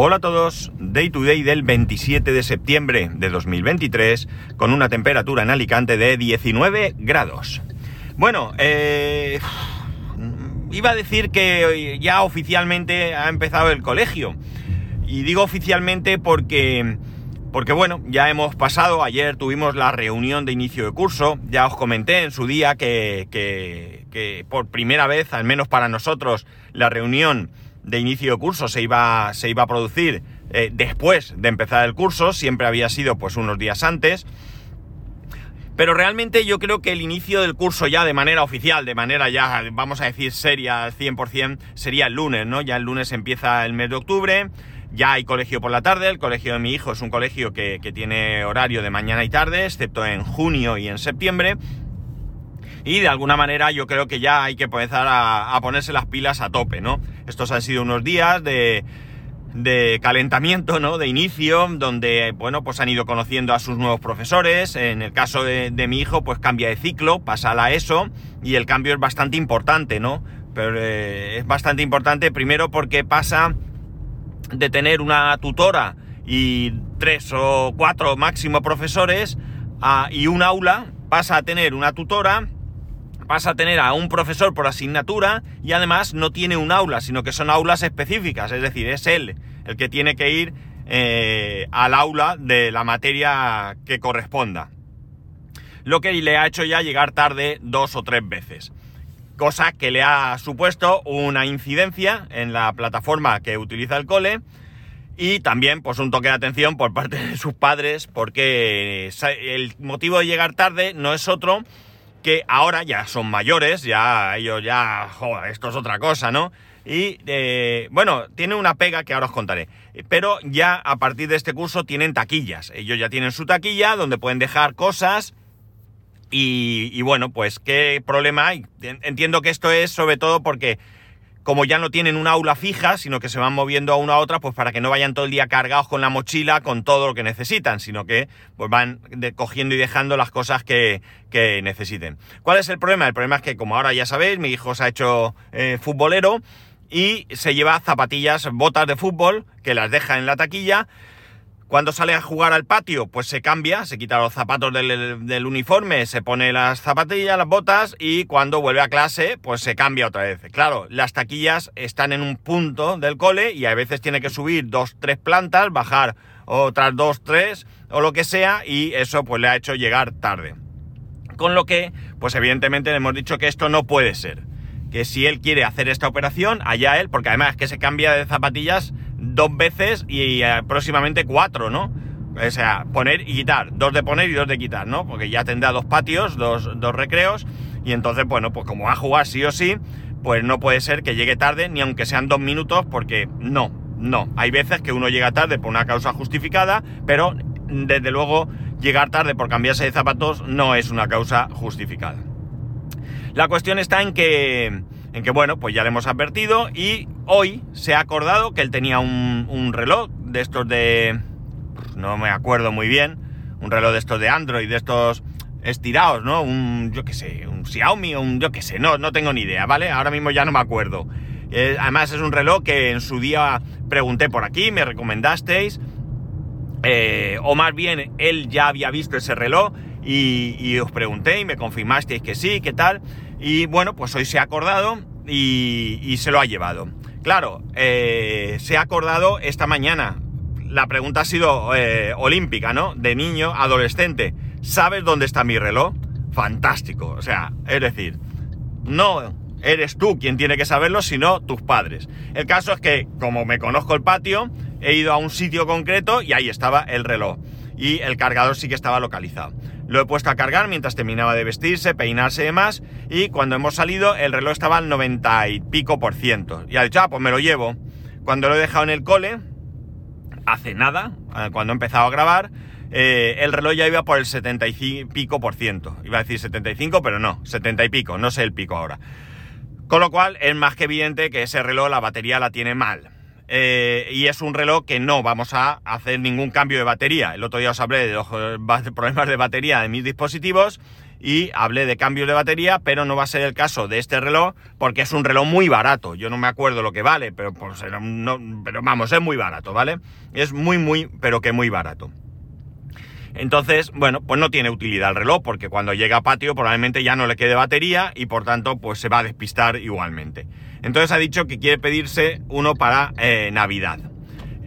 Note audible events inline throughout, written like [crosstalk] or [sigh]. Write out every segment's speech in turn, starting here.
Hola a todos, Day to Day del 27 de septiembre de 2023 con una temperatura en Alicante de 19 grados. Bueno, eh, iba a decir que ya oficialmente ha empezado el colegio. Y digo oficialmente porque, porque bueno, ya hemos pasado, ayer tuvimos la reunión de inicio de curso, ya os comenté en su día que, que, que por primera vez, al menos para nosotros, la reunión de inicio de curso se iba, se iba a producir eh, después de empezar el curso, siempre había sido pues unos días antes. Pero realmente yo creo que el inicio del curso ya de manera oficial, de manera ya, vamos a decir, seria al 100%, sería el lunes, ¿no? Ya el lunes empieza el mes de octubre, ya hay colegio por la tarde, el colegio de mi hijo es un colegio que, que tiene horario de mañana y tarde, excepto en junio y en septiembre. Y de alguna manera yo creo que ya hay que empezar a, ponerse las pilas a tope, ¿no? Estos han sido unos días de, calentamiento, ¿no? De inicio, donde, bueno, pues han ido conociendo a sus nuevos profesores. En el caso de, mi hijo, pues cambia de ciclo, pasa a la ESO, y el cambio es bastante importante, ¿no? Pero eh, es bastante importante primero porque pasa de tener una tutora y tres o cuatro máximo profesores y un aula, pasa a tener una tutora, pasa a tener a un profesor por asignatura y además no tiene un aula, sino que son aulas específicas, es decir, es él el que tiene que ir eh, al aula de la materia que corresponda. Lo que le ha hecho ya llegar tarde dos o tres veces. Cosa que le ha supuesto una incidencia en la plataforma que utiliza el cole y también pues un toque de atención por parte de sus padres porque el motivo de llegar tarde no es otro que ahora ya son mayores, ya ellos ya, joder, esto es otra cosa, ¿no? Y eh, bueno, tiene una pega que ahora os contaré. Pero ya a partir de este curso tienen taquillas. Ellos ya tienen su taquilla donde pueden dejar cosas. Y, y bueno, pues qué problema hay. Entiendo que esto es sobre todo porque como ya no tienen una aula fija, sino que se van moviendo a una a otra, pues para que no vayan todo el día cargados con la mochila, con todo lo que necesitan, sino que pues van de, cogiendo y dejando las cosas que, que, necesiten. ¿Cuál es el problema? El problema es que, como ahora ya sabéis, mi hijo se ha hecho eh, futbolero y se lleva zapatillas, botas de fútbol, que las deja en la taquilla, cuando sale a jugar al patio, pues se cambia, se quita los zapatos del, uniforme, se pone las zapatillas, las botas y cuando vuelve a clase, pues se cambia otra vez. Claro, las taquillas están en un punto del cole y a veces tiene que subir dos, tres plantas, bajar otras dos, tres o lo que sea y eso pues le ha hecho llegar tarde. Con lo que, pues evidentemente le hemos dicho que esto no puede ser. Que si él quiere hacer esta operación, allá él, porque además que se cambia de zapatillas dos veces y eh, próximamente cuatro, ¿no? O sea, poner y quitar, dos de poner y dos de quitar, ¿no? Porque ya tendrá dos patios, dos, dos recreos, y entonces, bueno, pues como va a jugar sí o sí, pues no puede ser que llegue tarde, ni aunque sean dos minutos, porque no, no. Hay veces que uno llega tarde por una causa justificada, pero desde luego llegar tarde por cambiarse de zapatos no es una causa justificada. La cuestión está en que, en que bueno, pues ya le hemos advertido y hoy se ha acordado que él tenía un, reloj de estos de... no me acuerdo muy bien, un reloj de estos de Android, de estos estirados, ¿no? Un, yo qué sé, un Xiaomi o un, yo qué sé, no, no tengo ni idea, ¿vale? Ahora mismo ya no me acuerdo. Eh, además es un reloj que en su día pregunté por aquí, me recomendasteis, eh, o más bien él ya había visto ese reloj y, y os pregunté y me confirmasteis que sí, que tal. Y bueno, pues hoy se ha acordado y, y se lo ha llevado. Claro, eh, se ha acordado esta mañana. La pregunta ha sido eh, olímpica, ¿no? De niño, adolescente. ¿Sabes dónde está mi reloj? Fantástico. O sea, es decir, no eres tú quien tiene que saberlo, sino tus padres. El caso es que, como me conozco el patio, he ido a un sitio concreto y ahí estaba el reloj. Y el cargador sí que estaba localizado. Lo he puesto a cargar mientras terminaba de vestirse, peinarse y demás. Y cuando hemos salido, el reloj estaba al 90 y pico por ciento. Y ha dicho, ah, pues me lo llevo. Cuando lo he dejado en el cole, hace nada, cuando he empezado a grabar, eh, el reloj ya iba por el 70 y pico por ciento. Iba a decir 75, pero no, 70 y pico, no sé el pico ahora. Con lo cual es más que evidente que ese reloj la batería la tiene mal. Eh, y es un reloj que no vamos a hacer ningún cambio de batería. El otro día os hablé de los [laughs] problemas de batería de mis dispositivos y hable de cambios de batería, pero no va a ser el caso de este reloj porque es un reloj muy barato. Yo no me acuerdo lo que vale, pero, pero vamos, es muy barato, ¿vale? Es muy, muy, pero que muy barato. Entonces, bueno, pues no tiene utilidad el reloj porque cuando llega a patio probablemente ya no le quede batería y por tanto pues se va a despistar igualmente. Entonces ha dicho que quiere pedirse uno para eh, Navidad.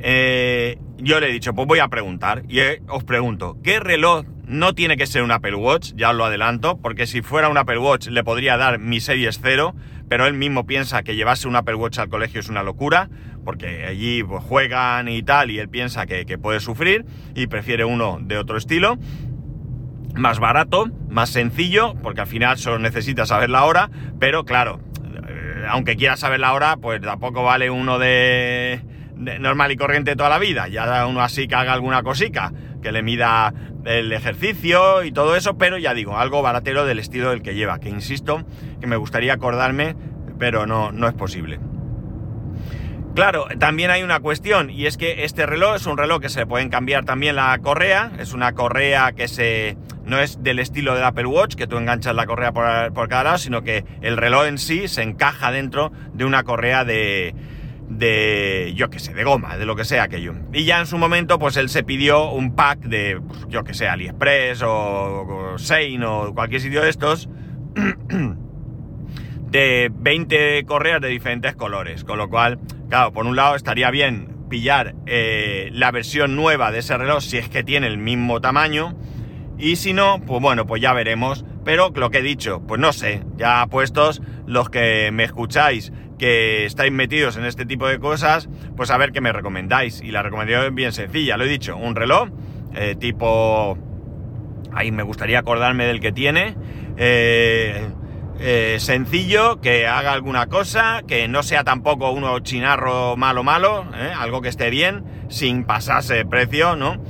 Eh, yo le he dicho, pues voy a preguntar y eh, os pregunto, ¿qué reloj no tiene que ser un Apple Watch? Ya os lo adelanto, porque si fuera un Apple Watch le podría dar mi Series 0, pero él mismo piensa que llevarse un Apple Watch al colegio es una locura, porque allí pues, juegan y tal, y él piensa que, puede sufrir y prefiere uno de otro estilo. Más barato, más sencillo, porque al final solo necesita saber la hora, pero claro, aunque quiera saber la hora, pues tampoco vale uno de, normal y corriente toda la vida. Ya uno así que haga alguna cosica, que le mida el ejercicio y todo eso, pero ya digo, algo baratero del estilo del que lleva, que insisto, que me gustaría acordarme, pero no, no es posible. Claro, también hay una cuestión, y es que este reloj es un reloj que se pueden cambiar también la correa, es una correa que se no es del estilo del Apple Watch, que tú enganchas la correa por, por cada lado, sino que el reloj en sí se encaja dentro de una correa de, de, yo que sé, de goma, de lo que sea aquello. Y ya en su momento, pues él se pidió un pack de, pues, yo que sé, AliExpress o, Sein o cualquier sitio de estos, [clears throat] de 20 correas de diferentes colores. Con lo cual, claro, por un lado estaría bien pillar eh, la versión nueva de ese reloj si es que tiene el mismo tamaño. Y si no, pues bueno, pues ya veremos. Pero lo que he dicho, pues no sé, ya puestos los que me escucháis que estáis metidos en este tipo de cosas, pues a ver qué me recomendáis. Y la recomendación es bien sencilla, lo he dicho, un reloj eh, tipo... Ahí me gustaría acordarme del que tiene. Eh, eh, sencillo, que haga alguna cosa, que no sea tampoco uno chinarro malo malo, algo que esté bien, sin pasarse precio, ¿no?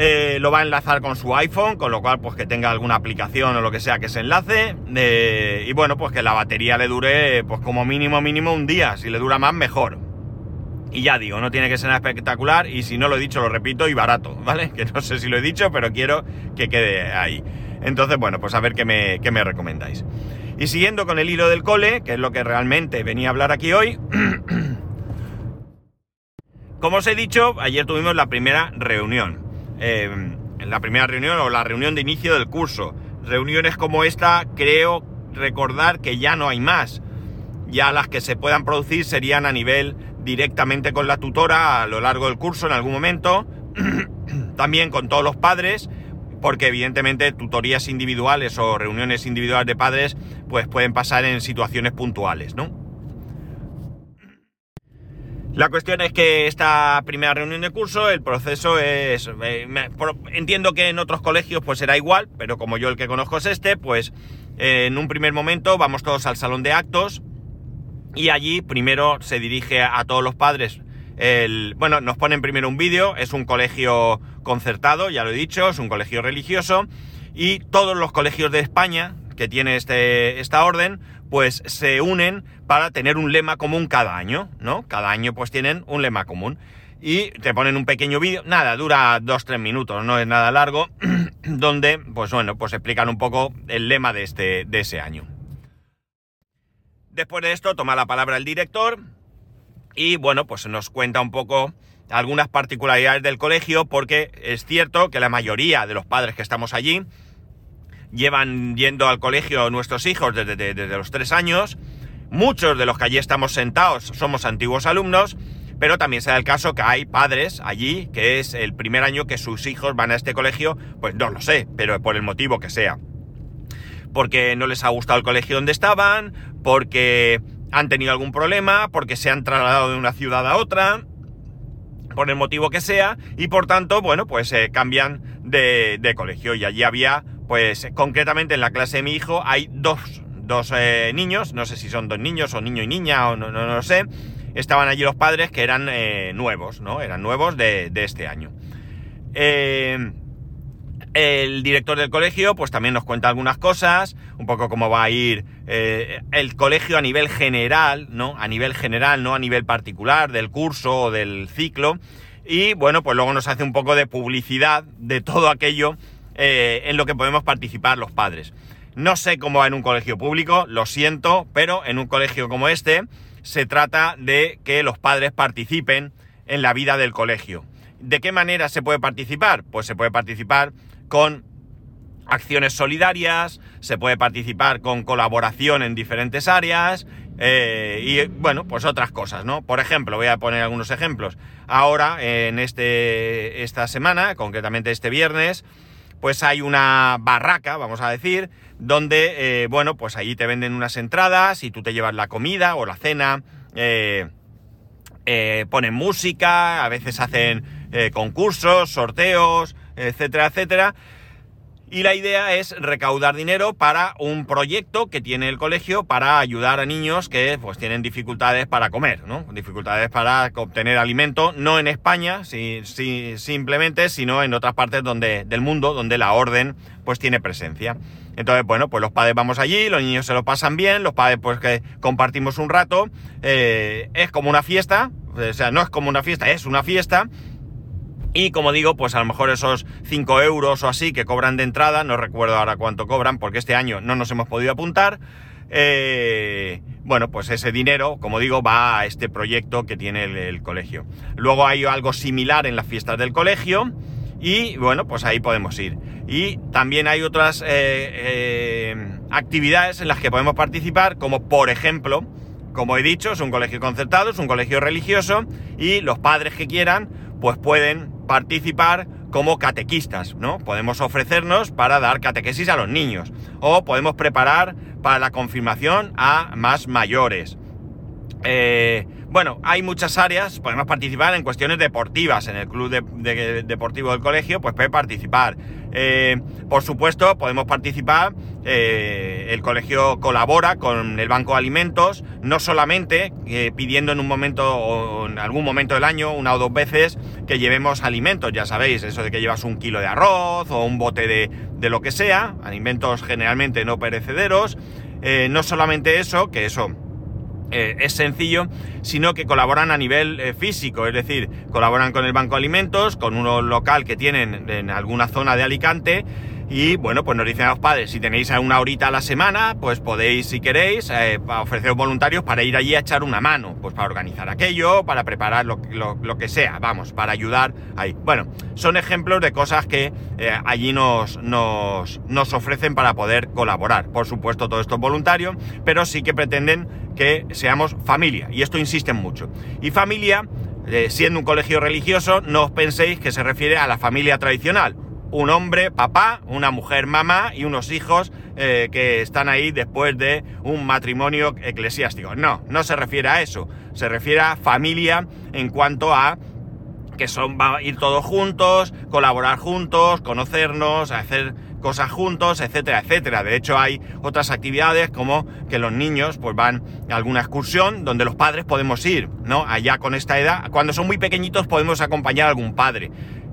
Eh, lo va a enlazar con su iPhone, con lo cual pues que tenga alguna aplicación o lo que sea que se enlace. Eh, y bueno, pues que la batería le dure pues como mínimo mínimo un día. Si le dura más, mejor. Y ya digo, no tiene que ser espectacular y si no lo he dicho, lo repito y barato, [laughs] ¿vale? Que no sé si lo he dicho, pero quiero que quede ahí. Entonces, bueno, pues a ver qué me, qué me recomendáis. Y siguiendo con el hilo del cole, que es lo que realmente venía a hablar aquí hoy. [clears throat] Como os he dicho, ayer tuvimos la primera reunión. Em, en la primera reunión o la reunión de inicio del curso. Reuniones como esta creo recordar que ya no hay más. Ya las que se puedan producir serían a nivel directamente con la tutora a lo largo del curso en algún momento. [clears throat] También con todos los padres, porque evidentemente tutorías individuales o reuniones individuales de padres pues pueden pasar en situaciones puntuales, ¿no? La cuestión es que esta primera reunión de curso, el proceso es... Eh, entiendo que en otros colegios pues será igual, pero como yo el que conozco es este, pues eh, en un primer momento vamos todos al salón de actos y allí primero se dirige a, todos los padres. El, bueno, nos ponen primero un vídeo, es un colegio concertado, ya lo he dicho, es un colegio religioso y todos los colegios de España que tiene este, esta orden, pues se unen para tener un lema común cada año, ¿no? Cada año pues tienen un lema común. Y te ponen un pequeño vídeo, nada, dura 2-3 minutos, no es nada largo, [clears throat] donde, pues bueno, pues explican un poco el lema de, este, de ese año. Después de esto toma la palabra el director y bueno, pues nos cuenta un poco algunas particularidades del colegio, porque es cierto que la mayoría de los padres que estamos allí llevan yendo al colegio nuestros hijos desde, los tres años. Muchos de los que allí estamos sentados somos antiguos alumnos, pero también se da el caso que hay padres allí que es el primer año que sus hijos van a este colegio, pues no lo sé, pero por el motivo que sea. Porque no les ha gustado el colegio donde estaban, porque han tenido algún problema, porque se han trasladado de una ciudad a otra, por el motivo que sea, y por tanto, bueno, pues se cambian de colegio. Y allí había pues concretamente en la clase de mi hijo hay dos, eh, niños, no sé si son dos niños o niño y niña o no, no, lo sé. Estaban allí los padres que eran eh, nuevos, ¿no? Eran nuevos de, este año. Eh, el director del colegio pues también nos cuenta algunas cosas, un poco cómo va a ir el colegio a nivel general, ¿no? A nivel general, no a nivel particular del curso o del ciclo. Y bueno, pues luego nos hace un poco de publicidad de todo aquello eh, en lo que podemos participar los padres. No sé cómo va en un colegio público, lo siento, pero en un colegio como este se trata de que los padres participen en la vida del colegio. ¿De qué manera se puede participar? Pues se puede participar con acciones solidarias, se puede participar con colaboración en diferentes áreas eh, y bueno, pues otras cosas, ¿no? Por ejemplo, voy a poner algunos ejemplos. Ahora, en este, esta semana, concretamente este viernes, pues hay una barraca, vamos a decir, donde, eh, bueno, pues allí te venden unas entradas y tú te llevas la comida o la cena, eh, ponen música, a veces hacen concursos, sorteos, etcétera, etcétera. Y la idea es recaudar dinero para un proyecto que tiene el colegio para ayudar a niños que pues tienen dificultades para comer, ¿no? Dificultades para obtener alimento, no en España, si, simplemente, sino en otras partes donde, del mundo donde la orden pues tiene presencia. Entonces, bueno, pues los padres vamos allí, los niños se lo pasan bien, los padres pues que compartimos un rato, eh, es como una fiesta, o sea, no es como una fiesta, es una fiesta, y como digo, pues a lo mejor esos 5 euros o así que cobran de entrada, no recuerdo ahora cuánto cobran porque este año no nos hemos podido apuntar. Eh, bueno, pues ese dinero, como digo, va a este proyecto que tiene el, colegio. Luego hay algo similar en las fiestas del colegio y bueno, pues ahí podemos ir. Y también hay otras eh, eh, actividades en las que podemos participar, como por ejemplo, como he dicho, es un colegio concertado, es un colegio religioso y los padres que quieran, pues pueden participar como catequistas, ¿no? Podemos ofrecernos para dar catequesis a los niños o podemos preparar para la confirmación a más mayores. Eh, bueno, hay muchas áreas, podemos participar en cuestiones deportivas, en el club deportivo del colegio, pues puede participar. Eh, por supuesto, podemos participar, eh, el colegio colabora con el Banco de Alimentos, no solamente eh, pidiendo en un momento o en algún momento del año, una o dos veces, que llevemos alimentos, ya sabéis, eso de que llevas un kilo de arroz o un bote de, de lo que sea, alimentos generalmente no perecederos, no solamente eso, que eso eh, es sencillo, sino que colaboran a nivel eh, físico, es decir, colaboran con el Banco de Alimentos, con uno local que tienen en alguna zona de Alicante y bueno, pues nos dicen a los padres, si tenéis una horita a la semana, pues podéis, si queréis, eh, ofreceros voluntarios para ir allí a echar una mano, pues para organizar aquello, para preparar lo, que sea, vamos, para ayudar ahí. Bueno, son ejemplos de cosas que eh, allí nos, nos, ofrecen para poder colaborar. Por supuesto, todo esto es voluntario, pero sí que pretenden que seamos familia, y esto insisten mucho. Y familia, eh, siendo un colegio religioso, no os penséis que se refiere a la familia tradicional un hombre, papá, una mujer, mamá y unos hijos eh, que están ahí después de un matrimonio eclesiástico. No, no se refiere a eso. Se refiere a familia en cuanto a que son a ir todos juntos, colaborar juntos, conocernos, hacer cosas juntos, etcétera, etcétera. De hecho, hay otras actividades como que los niños pues van a alguna excursión donde los padres podemos ir, ¿no? Allá con esta edad, cuando son muy pequeñitos podemos acompañar a algún padre.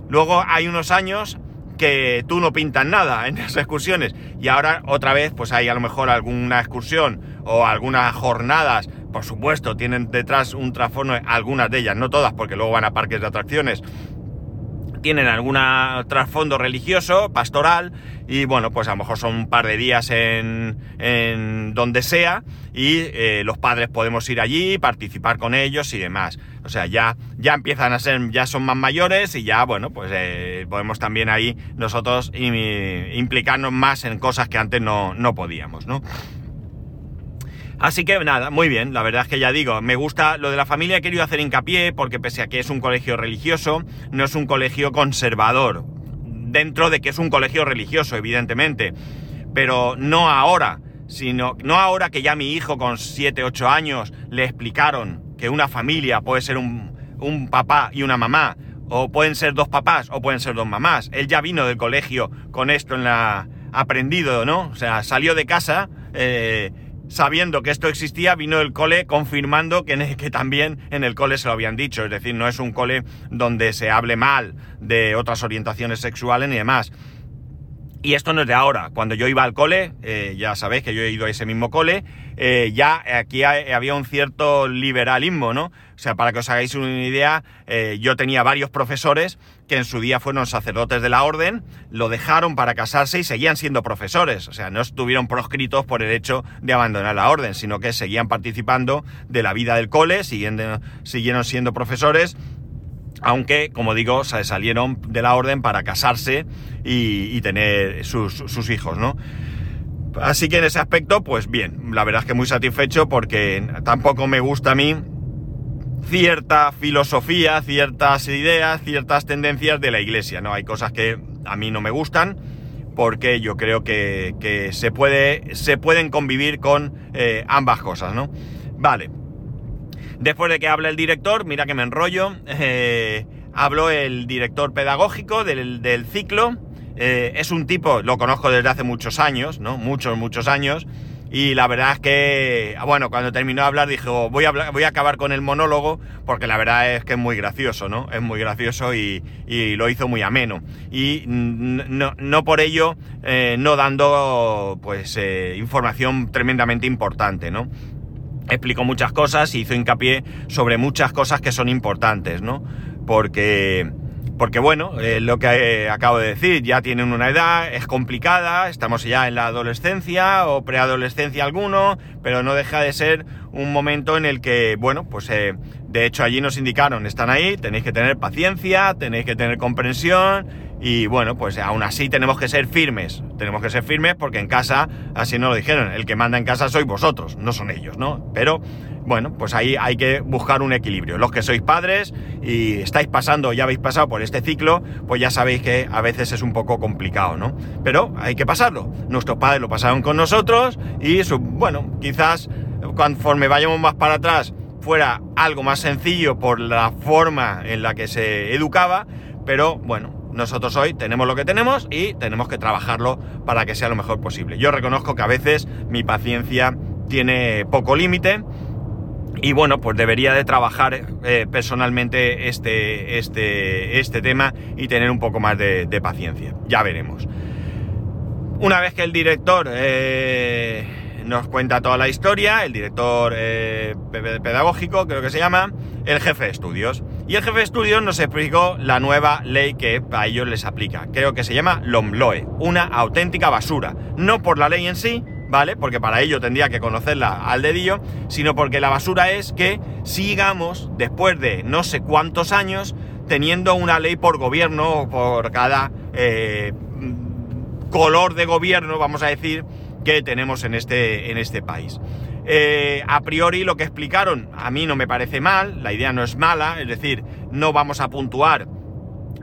Luego hay unos años que tú no pintas nada en las excursiones. Y ahora otra vez pues hay a lo mejor alguna excursión o algunas jornadas, por supuesto tienen detrás un trasfondo, algunas de ellas, no todas porque luego van a parques de atracciones, tienen algún trasfondo religioso, pastoral, y bueno, pues a lo mejor son un par de días en, en donde sea, y eh, los padres podemos ir allí, participar con ellos y demás. O sea, ya, ya empiezan a ser, ya son más mayores y ya, bueno, pues eh, podemos también ahí nosotros implicarnos más en cosas que antes no, no podíamos, ¿no? Así que nada, muy bien, la verdad es que ya digo, me gusta lo de la familia, he querido hacer hincapié porque pese a que es un colegio religioso, no es un colegio conservador, dentro de que es un colegio religioso, evidentemente, pero no ahora, sino no ahora que ya mi hijo con 7, 8 años le explicaron que una familia puede ser un, un papá y una mamá, o pueden ser dos papás o pueden ser dos mamás. Él ya vino del colegio con esto en la aprendido, ¿no? O sea, salió de casa eh, sabiendo que esto existía, vino el cole confirmando que, [laughs] que, también en el cole se lo habían dicho. Es decir, no es un cole donde se hable mal de otras orientaciones sexuales ni demás. Y esto no es de ahora. Cuando yo iba al cole, eh, ya sabéis que yo he ido a ese mismo cole, eh, ya aquí había un cierto liberalismo, ¿no? O sea, para que os hagáis una idea, eh, yo tenía varios profesores que en su día fueron sacerdotes de la orden, lo dejaron para casarse y seguían siendo profesores. O sea, no estuvieron proscritos por el hecho de abandonar la orden, sino que seguían participando de la vida del cole, siguieron siendo profesores aunque, como digo, salieron de la orden para casarse y, tener sus, hijos, ¿no? Así que en ese aspecto, pues bien, la verdad es que muy satisfecho porque tampoco me gusta a mí cierta filosofía, ciertas ideas, ciertas tendencias de la iglesia, ¿no? Hay cosas que a mí no me gustan porque yo creo que, se, puede, se pueden convivir con eh, ambas cosas, ¿no? Vale, Después de que hable el director, mira que me enrollo, eh, habló el director pedagógico del, ciclo. Eh, es un tipo, lo conozco desde hace muchos años, ¿no? Muchos, muchos años. Y la verdad es que, bueno, cuando terminó de hablar dijo, voy a, voy a acabar con el monólogo, porque la verdad es que es muy gracioso, ¿no? Es muy gracioso y, lo hizo muy ameno. Y no, por ello, eh, no dando, pues, información tremendamente importante, ¿no? Explicó muchas cosas y hizo hincapié sobre muchas cosas que son importantes, ¿no? Porque, porque bueno, eh, lo que eh, acabo de decir, ya tienen una edad, es complicada, estamos ya en la adolescencia o preadolescencia alguno, pero no deja de ser un momento en el que, bueno, pues eh, de hecho allí nos indicaron, están ahí, tenéis que tener paciencia, tenéis que tener comprensión y bueno, pues aún así tenemos que ser firmes. Tenemos que ser firmes porque en casa, así nos lo dijeron, el que manda en casa sois vosotros, no son ellos, ¿no? Pero bueno, pues ahí hay que buscar un equilibrio. Los que sois padres y estáis pasando, ya habéis pasado por este ciclo, pues ya sabéis que a veces es un poco complicado, ¿no? Pero hay que pasarlo. Nuestros padres lo pasaron con nosotros y, bueno, quizás conforme vayamos más para atrás fuera algo más sencillo por la forma en la que se educaba, pero bueno, nosotros hoy tenemos lo que tenemos y tenemos que trabajarlo para que sea lo mejor posible. Yo reconozco que a veces mi paciencia tiene poco límite y bueno, pues debería de trabajar eh, personalmente este, este, este tema y tener un poco más de, paciencia. Ya veremos. Una vez que el director eh, nos cuenta toda la historia, el director eh, pedagógico, creo que se llama, el jefe de estudios. Y el jefe de estudios nos explicó la nueva ley que a ellos les aplica. Creo que se llama LOMLOE, una auténtica basura. No por la ley en sí, ¿vale? Porque para ello tendría que conocerla al dedillo, sino porque la basura es que sigamos, después de no sé cuántos años, teniendo una ley por gobierno, por cada eh, color de gobierno, vamos a decir, que tenemos en este, en este país. Eh, a priori lo que explicaron a mí no me parece mal, la idea no es mala, es decir, no vamos a puntuar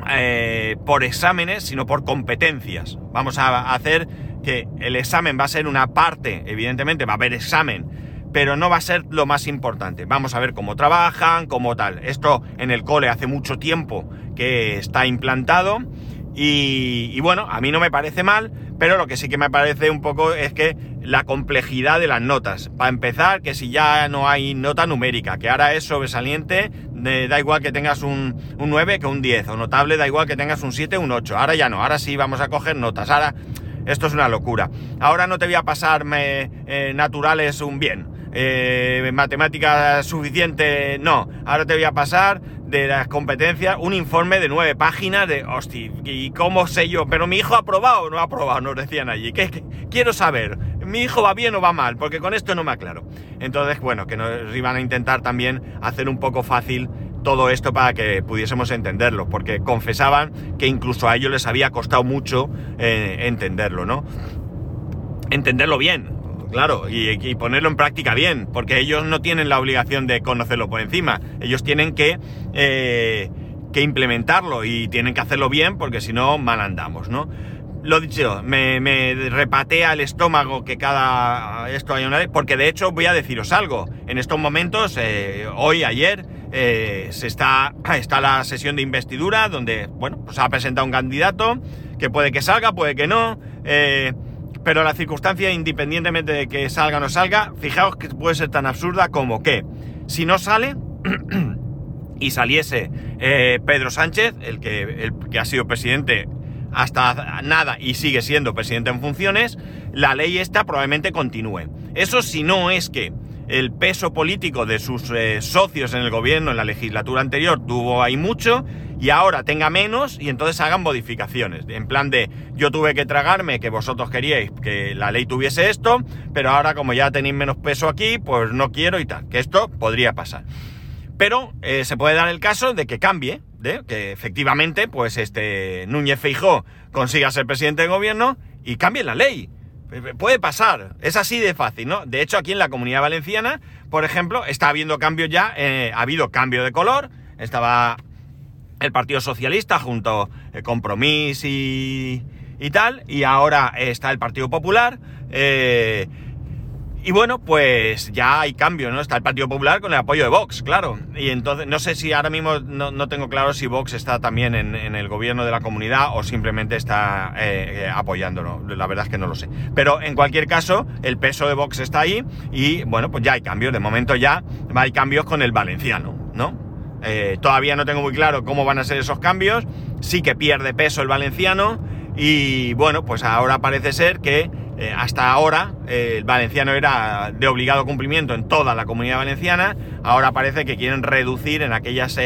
eh, por exámenes, sino por competencias. Vamos a hacer que el examen va a ser una parte, evidentemente va a haber examen, pero no va a ser lo más importante. Vamos a ver cómo trabajan, cómo tal. Esto en el cole hace mucho tiempo que está implantado y, bueno, a mí no me parece mal, pero lo que sí que me parece un poco es que la complejidad de las notas. Para empezar, que si ya no hay nota numérica, que ahora es sobresaliente, da igual que tengas un, 9 que un 10, o notable da igual que tengas un 7 o un 8. Ahora ya no, ahora sí vamos a coger notas. Ahora, esto es una locura. Ahora no te voy a pasarme eh, naturales un bien. Eh, matemática suficiente, no. Ahora te voy a pasar de las competencias un informe de nueve páginas de, hostia, ¿y cómo sé yo? Pero mi hijo ha aprobado o no ha aprobado, nos decían allí. ¿Qué, quiero saber, ¿mi hijo va bien o va mal? Porque con esto no me aclaro. Entonces, bueno, que nos iban a intentar también hacer un poco fácil todo esto para que pudiésemos entenderlo, porque confesaban que incluso a ellos les había costado mucho eh, entenderlo, ¿no? Entenderlo bien, claro, y, ponerlo en práctica bien, porque ellos no tienen la obligación de conocerlo por encima, ellos tienen que, eh, que implementarlo y tienen que hacerlo bien, porque si no, mal andamos, ¿no? Lo dicho, me, repatea el estómago que cada esto hay una vez, porque de hecho voy a deciros algo. En estos momentos, eh, hoy, ayer, eh, se está, [clears throat] está la sesión de investidura, donde, bueno, pues ha presentado un candidato, que puede que salga, puede que no. Pero la circunstancia, independientemente de que salga o no salga, fijaos que puede ser tan absurda como que si no sale [clears throat] y saliese eh, Pedro Sánchez, el que, el que ha sido presidente hasta nada y sigue siendo presidente en funciones, la ley esta probablemente continúe. Eso si no es que el peso político de sus eh, socios en el gobierno en la legislatura anterior tuvo ahí mucho y ahora tenga menos y entonces hagan modificaciones. En plan de yo tuve que tragarme que vosotros queríais que la ley tuviese esto, pero ahora como ya tenéis menos peso aquí, pues no quiero y tal. Que esto podría pasar. Pero eh, se puede dar el caso de que cambie, de que efectivamente, pues este Núñez Feijó consiga ser presidente de gobierno y cambie la ley. Puede pasar, es así de fácil, ¿no? De hecho, aquí en la comunidad valenciana, por ejemplo, está habiendo cambios ya, eh, ha habido cambio de color, estaba el Partido Socialista junto a Compromís y, tal, y ahora está el Partido Popular. Eh, y bueno, pues ya hay cambio, ¿no? Está el Partido Popular con el apoyo de Vox, claro. Y entonces, no sé si ahora mismo no, tengo claro si Vox está también en, el gobierno de la comunidad o simplemente está eh, eh, apoyándolo. La verdad es que no lo sé. Pero en cualquier caso, el peso de Vox está ahí y bueno, pues ya hay cambios. De momento ya hay cambios con el valenciano, ¿no? Eh, todavía no tengo muy claro cómo van a ser esos cambios. Sí que pierde peso el valenciano y bueno, pues ahora parece ser que eh, hasta ahora eh, el valenciano era de obligado cumplimiento en toda la comunidad valenciana, ahora parece que quieren reducir en aquellas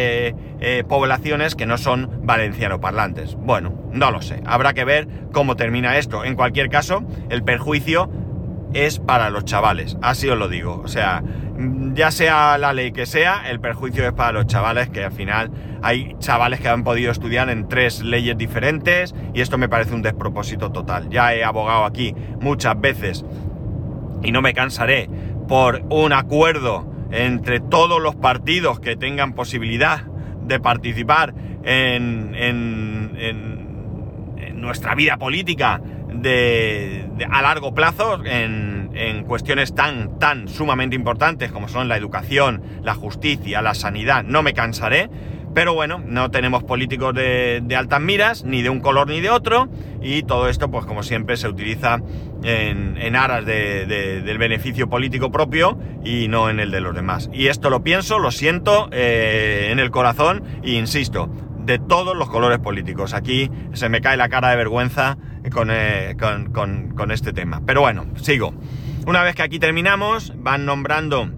poblaciones que no son valenciano parlantes. Bueno, no lo sé, habrá que ver cómo termina esto. En cualquier caso, el perjuicio es para los chavales, así os lo digo. O sea, ya sea la ley que sea, el perjuicio es para los chavales, que al final hay chavales que han podido estudiar en tres leyes diferentes y esto me parece un despropósito total. Ya he abogado aquí muchas veces y no me cansaré por un acuerdo entre todos los partidos que tengan posibilidad de participar en, en nuestra vida política a largo plazo en, cuestiones tan, tan sumamente importantes como son la educación, la justicia, la sanidad. No me cansaré, pero bueno, no tenemos políticos de, altas miras, ni de un color ni de otro, y todo esto, pues como siempre, se utiliza en, aras de, del beneficio político propio y no en el de los demás. Y esto lo pienso, lo siento eh, en el corazón, e insisto, de todos los colores políticos. Aquí se me cae la cara de vergüenza eh, con, este tema. Pero bueno, sigo. Una vez que aquí terminamos, van nombrando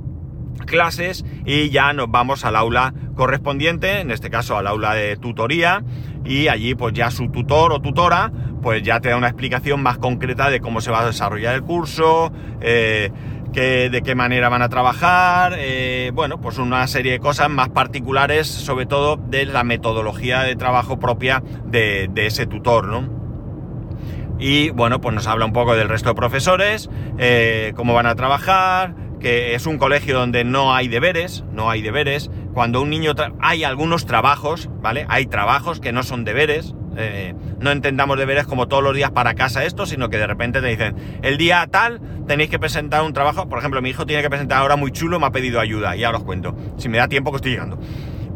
clases y ya nos vamos al aula correspondiente, en este caso al aula de tutoría, y allí pues ya su tutor o tutora pues ya te da una explicación más concreta de cómo se va a desarrollar el curso, eh, de qué manera van a trabajar, eh, bueno, pues una serie de cosas más particulares, sobre todo de la metodología de trabajo propia de, ese tutor, ¿no? Y bueno, pues nos habla un poco del resto de profesores, eh, cómo van a trabajar, que es un colegio donde no hay deberes, no hay deberes. Cuando un niño... hay algunos trabajos, ¿vale? Hay trabajos que no son deberes, eh, no entendamos deberes como todos los días para casa esto, sino que de repente te dicen, el día tal tenéis que presentar un trabajo, por ejemplo, mi hijo tiene que presentar ahora muy chulo, me ha pedido ayuda, ya os cuento, si me da tiempo que estoy llegando.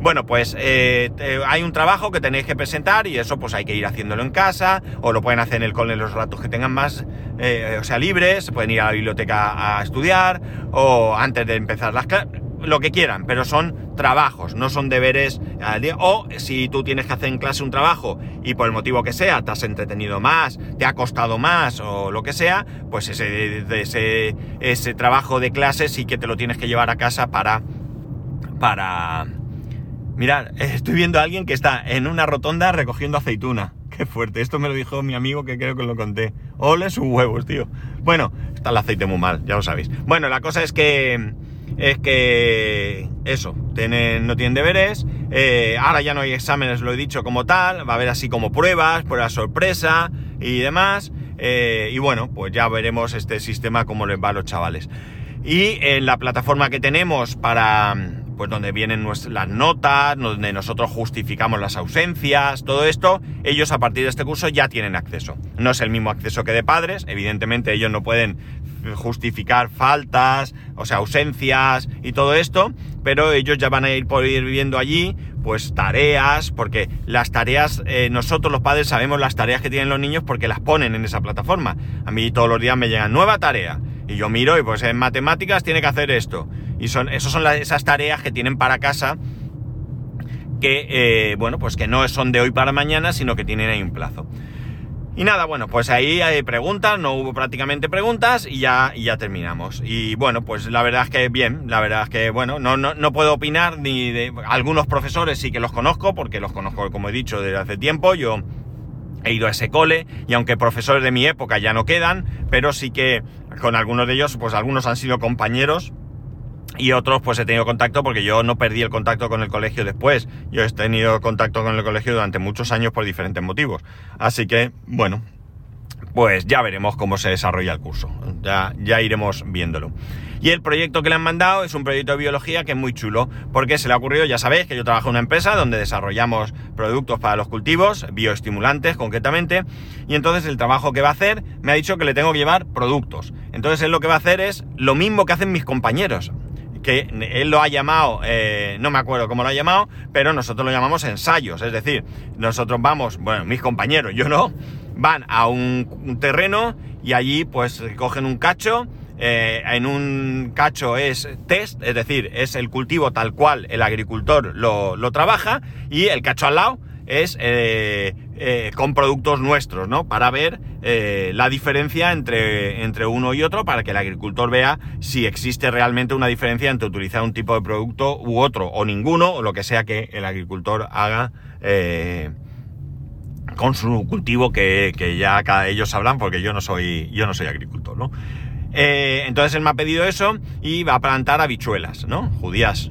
Bueno, pues eh, hay un trabajo que tenéis que presentar y eso pues hay que ir haciéndolo en casa o lo pueden hacer en el cole los ratos que tengan más, eh, o sea, libres, pueden ir a la biblioteca a estudiar o antes de empezar las clases lo que quieran, pero son trabajos, no son deberes al día. O si tú tienes que hacer en clase un trabajo y por el motivo que sea te has entretenido más, te ha costado más o lo que sea, pues ese, ese, ese trabajo de clase sí que te lo tienes que llevar a casa para... para... Mirad, estoy viendo a alguien que está en una rotonda recogiendo aceituna. Qué fuerte, esto me lo dijo mi amigo que creo que lo conté. Ole sus huevos, tío. Bueno, está el aceite muy mal, ya lo sabéis. Bueno, la cosa es que es que eso, tienen, no tienen deberes, eh, ahora ya no hay exámenes, lo he dicho como tal, va a haber así como pruebas, pruebas sorpresa y demás, eh, y bueno, pues ya veremos este sistema cómo les va a los chavales. Y en la plataforma que tenemos para, pues donde vienen las notas, donde nosotros justificamos las ausencias, todo esto, ellos a partir de este curso ya tienen acceso. No es el mismo acceso que de padres, evidentemente ellos no pueden justificar faltas, o sea, ausencias y todo esto, pero ellos ya van a ir por ir viendo allí, pues tareas, porque las tareas, eh, nosotros los padres sabemos las tareas que tienen los niños porque las ponen en esa plataforma. A mí todos los días me llegan nueva tarea y yo miro y pues en matemáticas tiene que hacer esto. Y son, esas son esas tareas que tienen para casa que, eh, bueno, pues que no son de hoy para mañana, sino que tienen ahí un plazo. Y nada, bueno, pues ahí hay preguntas, no hubo prácticamente preguntas y ya, ya terminamos. Y bueno, pues la verdad es que bien, la verdad es que bueno, no, no, no puedo opinar ni de algunos profesores sí que los conozco, porque los conozco, como he dicho, desde hace tiempo. Yo he ido a ese cole y aunque profesores de mi época ya no quedan, pero sí que con algunos de ellos, pues algunos han sido compañeros y otros pues he tenido contacto porque yo no perdí el contacto con el colegio después. Yo he tenido contacto con el colegio durante muchos años por diferentes motivos. Así que, bueno, pues ya veremos cómo se desarrolla el curso. Ya, ya iremos viéndolo. Y el proyecto que le han mandado es un proyecto de biología que es muy chulo, porque se le ha ocurrido, ya sabéis, que yo trabajo en una empresa donde desarrollamos productos para los cultivos, bioestimulantes concretamente, y entonces el trabajo que va a hacer me ha dicho que le tengo que llevar productos. Entonces él lo que va a hacer es lo mismo que hacen mis compañeros que él lo ha llamado, eh, no me acuerdo cómo lo ha llamado, pero nosotros lo llamamos ensayos, es decir, nosotros vamos, bueno, mis compañeros, yo no, van a un, terreno y allí pues cogen un cacho, eh, en un cacho es test, es decir, es el cultivo tal cual el agricultor lo, lo trabaja y el cacho al lado es eh, eh, con productos nuestros, ¿no? Para ver eh, la diferencia entre, entre uno y otro, para que el agricultor vea si existe realmente una diferencia entre utilizar un tipo de producto u otro, o ninguno, o lo que sea que el agricultor haga con su cultivo, que, que, ya ellos sabrán, porque yo no soy, yo no soy agricultor, ¿no? entonces él me ha pedido eso y va a plantar habichuelas, ¿no? Judías.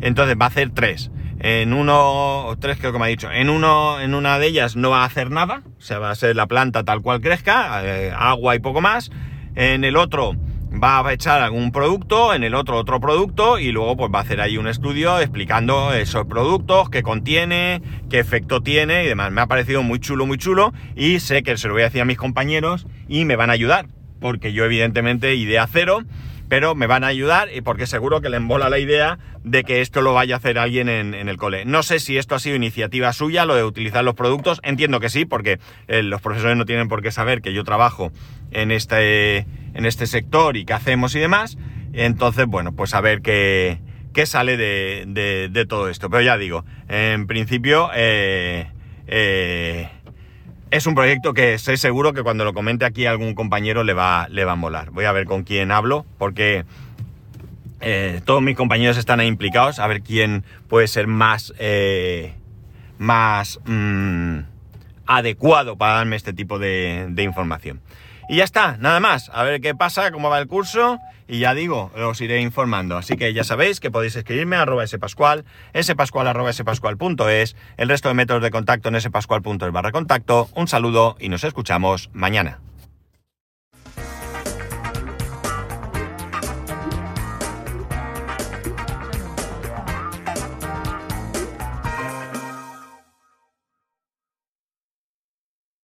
entonces va a hacer tres. En uno, o tres creo que me ha dicho, en uno, en una de ellas no va a hacer nada, o sea, va a ser la planta tal cual crezca, eh, agua y poco más. En el otro va a echar algún producto, en el otro otro producto y luego pues va a hacer ahí un estudio explicando esos productos, qué contiene, qué efecto tiene y demás. Me ha parecido muy chulo, muy chulo y sé que se lo voy a decir a mis compañeros y me van a ayudar, porque yo evidentemente idea cero pero me van a ayudar y porque seguro que le embola la idea de que esto lo vaya a hacer alguien en, el cole. No sé si esto ha sido iniciativa suya, lo de utilizar los productos, entiendo que sí, porque eh, los profesores no tienen por qué saber que yo trabajo en este, en este sector y qué hacemos y demás, entonces, bueno, pues a ver qué, qué sale de, de, todo esto. Pero ya digo, en principio... Eh, eh, es un proyecto que estoy seguro que cuando lo comente aquí algún compañero le va, le va a molar. Voy a ver con quién hablo, porque eh, todos mis compañeros están ahí implicados, a ver quién puede ser más, eh, más mm, adecuado para darme este tipo de, de información. Y ya está, nada más. A ver qué pasa, cómo va el curso. Y ya digo, os iré informando. Así que ya sabéis que podéis escribirme a arroba spascual, spascual arroba spascual.es, el resto de métodos de contacto en spascual.es barra contacto. Un saludo y nos escuchamos mañana.